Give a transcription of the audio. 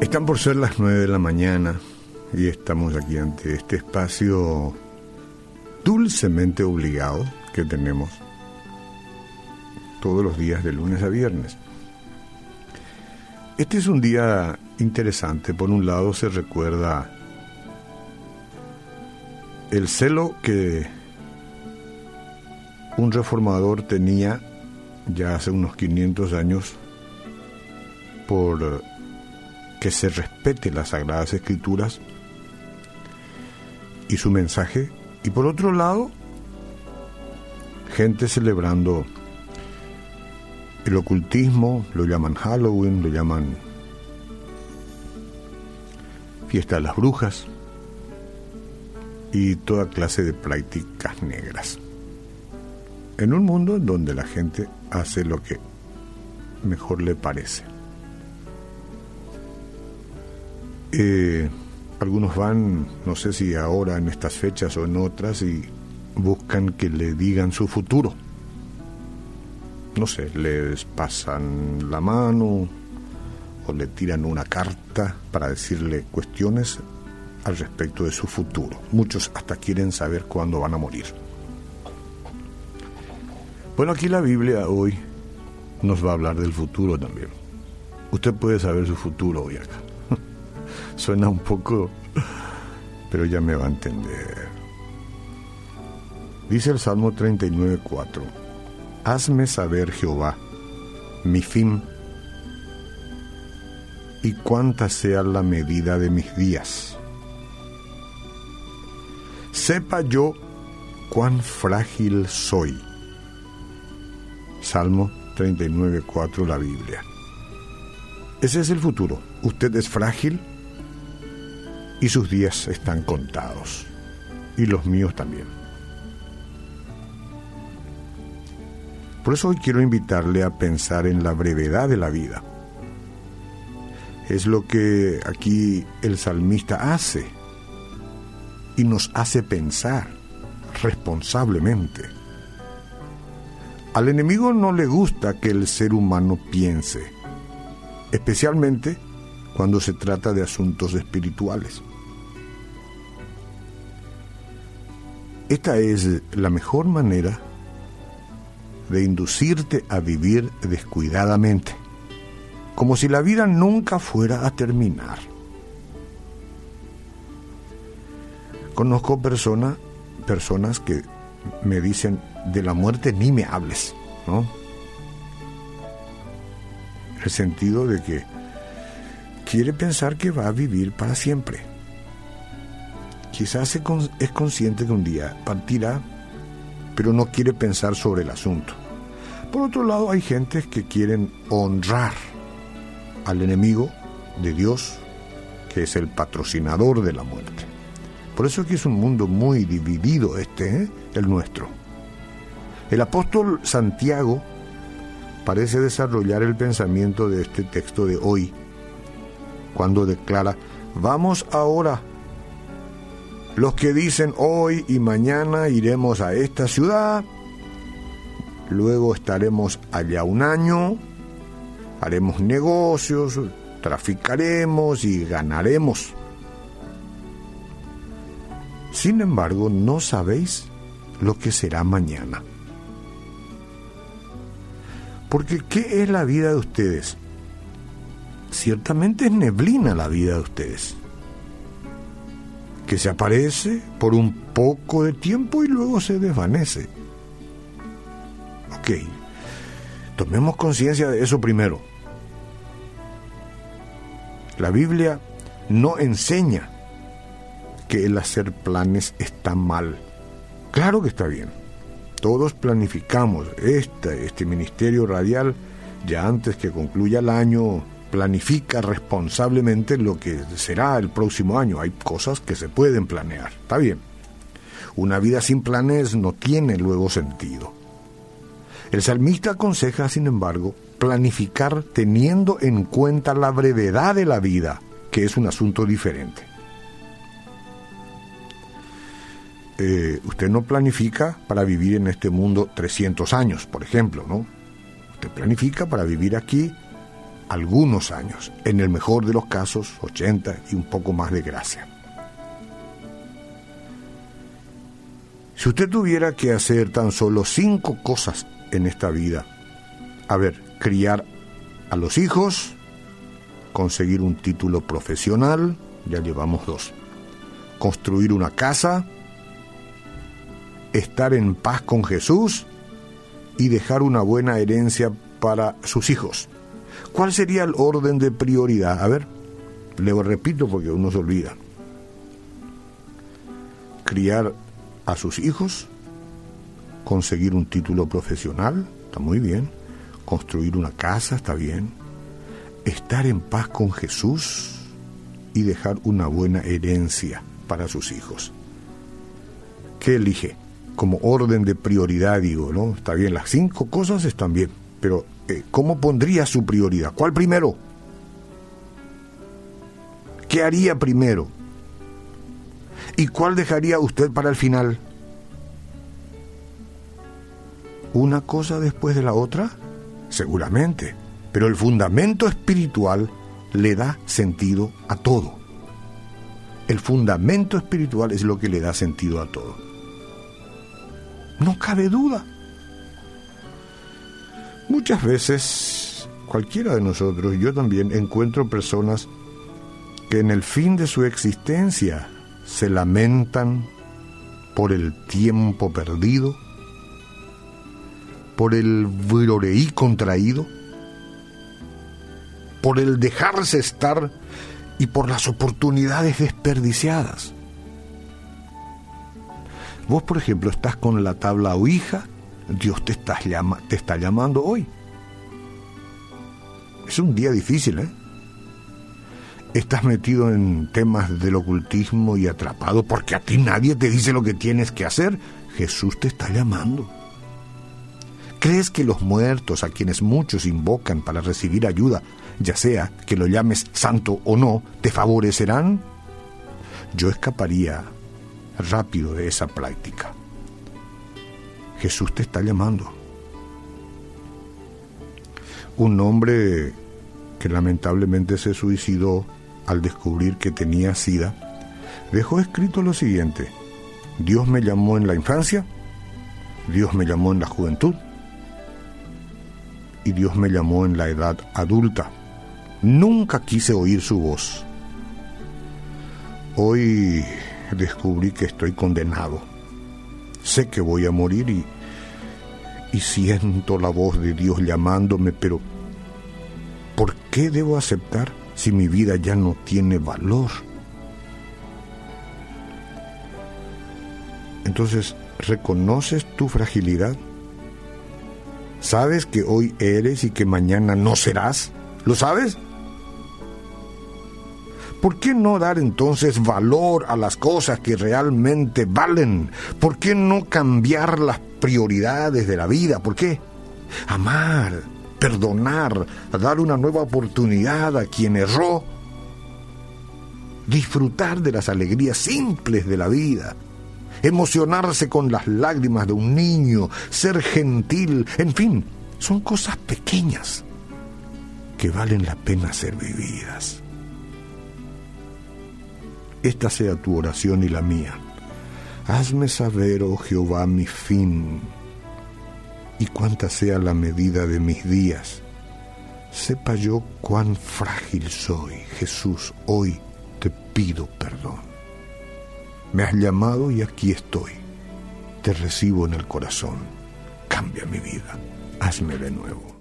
Están por ser las nueve de la mañana y estamos aquí ante este espacio dulcemente obligado que tenemos todos los días de lunes a viernes. Este es un día interesante. Por un lado se recuerda el celo que un reformador tenía ya hace unos 500 años por que se respete las sagradas escrituras y su mensaje y por otro lado gente celebrando el ocultismo, lo llaman Halloween, lo llaman fiesta de las brujas y toda clase de prácticas negras. En un mundo en donde la gente hace lo que mejor le parece. Eh, algunos van, no sé si ahora en estas fechas o en otras, y buscan que le digan su futuro. No sé, les pasan la mano o le tiran una carta para decirle cuestiones al respecto de su futuro. Muchos hasta quieren saber cuándo van a morir. Bueno, aquí la Biblia hoy nos va a hablar del futuro también. Usted puede saber su futuro hoy acá. Suena un poco, pero ya me va a entender. Dice el Salmo 39.4, Hazme saber, Jehová, mi fin y cuánta sea la medida de mis días. Sepa yo cuán frágil soy. Salmo 39.4, la Biblia. Ese es el futuro. Usted es frágil y sus días están contados. Y los míos también. Por eso hoy quiero invitarle a pensar en la brevedad de la vida. Es lo que aquí el salmista hace y nos hace pensar responsablemente. Al enemigo no le gusta que el ser humano piense, especialmente cuando se trata de asuntos espirituales. Esta es la mejor manera de inducirte a vivir descuidadamente, como si la vida nunca fuera a terminar. Conozco personas personas que me dicen, de la muerte ni me hables, ¿no? El sentido de que quiere pensar que va a vivir para siempre. Quizás es consciente que un día partirá, pero no quiere pensar sobre el asunto. Por otro lado, hay gentes que quieren honrar al enemigo de Dios, que es el patrocinador de la muerte. Por eso es que es un mundo muy dividido este, ¿eh? el nuestro. El apóstol Santiago parece desarrollar el pensamiento de este texto de hoy, cuando declara, vamos ahora, los que dicen hoy y mañana iremos a esta ciudad, luego estaremos allá un año, haremos negocios, traficaremos y ganaremos. Sin embargo, no sabéis lo que será mañana. Porque ¿qué es la vida de ustedes? Ciertamente es neblina la vida de ustedes, que se aparece por un poco de tiempo y luego se desvanece. Ok, tomemos conciencia de eso primero. La Biblia no enseña que el hacer planes está mal. Claro que está bien. Todos planificamos. Este, este ministerio radial, ya antes que concluya el año, planifica responsablemente lo que será el próximo año. Hay cosas que se pueden planear. Está bien. Una vida sin planes no tiene luego sentido. El salmista aconseja, sin embargo, planificar teniendo en cuenta la brevedad de la vida, que es un asunto diferente. Eh, usted no planifica para vivir en este mundo 300 años, por ejemplo, ¿no? Usted planifica para vivir aquí algunos años, en el mejor de los casos 80 y un poco más de gracia. Si usted tuviera que hacer tan solo cinco cosas en esta vida, a ver, criar a los hijos, conseguir un título profesional, ya llevamos dos, construir una casa, estar en paz con Jesús y dejar una buena herencia para sus hijos. ¿Cuál sería el orden de prioridad? A ver, le repito porque uno se olvida. Criar a sus hijos, conseguir un título profesional, está muy bien, construir una casa, está bien, estar en paz con Jesús y dejar una buena herencia para sus hijos. ¿Qué elige? Como orden de prioridad, digo, ¿no? Está bien, las cinco cosas están bien, pero eh, ¿cómo pondría su prioridad? ¿Cuál primero? ¿Qué haría primero? ¿Y cuál dejaría usted para el final? ¿Una cosa después de la otra? Seguramente, pero el fundamento espiritual le da sentido a todo. El fundamento espiritual es lo que le da sentido a todo. No cabe duda. Muchas veces, cualquiera de nosotros, yo también, encuentro personas que en el fin de su existencia se lamentan por el tiempo perdido, por el viroreí contraído, por el dejarse estar y por las oportunidades desperdiciadas. Vos, por ejemplo, estás con la tabla o hija, Dios te está, llamando hoy. Es un día difícil, ¿eh? Estás metido en temas del ocultismo y atrapado porque a ti nadie te dice lo que tienes que hacer. Jesús te está llamando. ¿Crees que los muertos, a quienes muchos invocan para recibir ayuda, ya sea que lo llames santo o no, te favorecerán? Yo escaparía rápido de esa práctica. Jesús te está llamando. Un hombre que lamentablemente se suicidó al descubrir que tenía sida, dejó escrito lo siguiente, Dios me llamó en la infancia, Dios me llamó en la juventud y Dios me llamó en la edad adulta. Nunca quise oír su voz. Hoy descubrí que estoy condenado. Sé que voy a morir y, y siento la voz de Dios llamándome, pero ¿por qué debo aceptar si mi vida ya no tiene valor? Entonces, ¿reconoces tu fragilidad? ¿Sabes que hoy eres y que mañana no serás? ¿Lo sabes? ¿Por qué no dar entonces valor a las cosas que realmente valen? ¿Por qué no cambiar las prioridades de la vida? ¿Por qué? Amar, perdonar, dar una nueva oportunidad a quien erró. Disfrutar de las alegrías simples de la vida emocionarse con las lágrimas de un niño, ser gentil, en fin, son cosas pequeñas que valen la pena ser vividas. Esta sea tu oración y la mía. Hazme saber, oh Jehová, mi fin y cuánta sea la medida de mis días. Sepa yo cuán frágil soy. Jesús, hoy te pido perdón. Me has llamado y aquí estoy. Te recibo en el corazón. Cambia mi vida. Hazme de nuevo.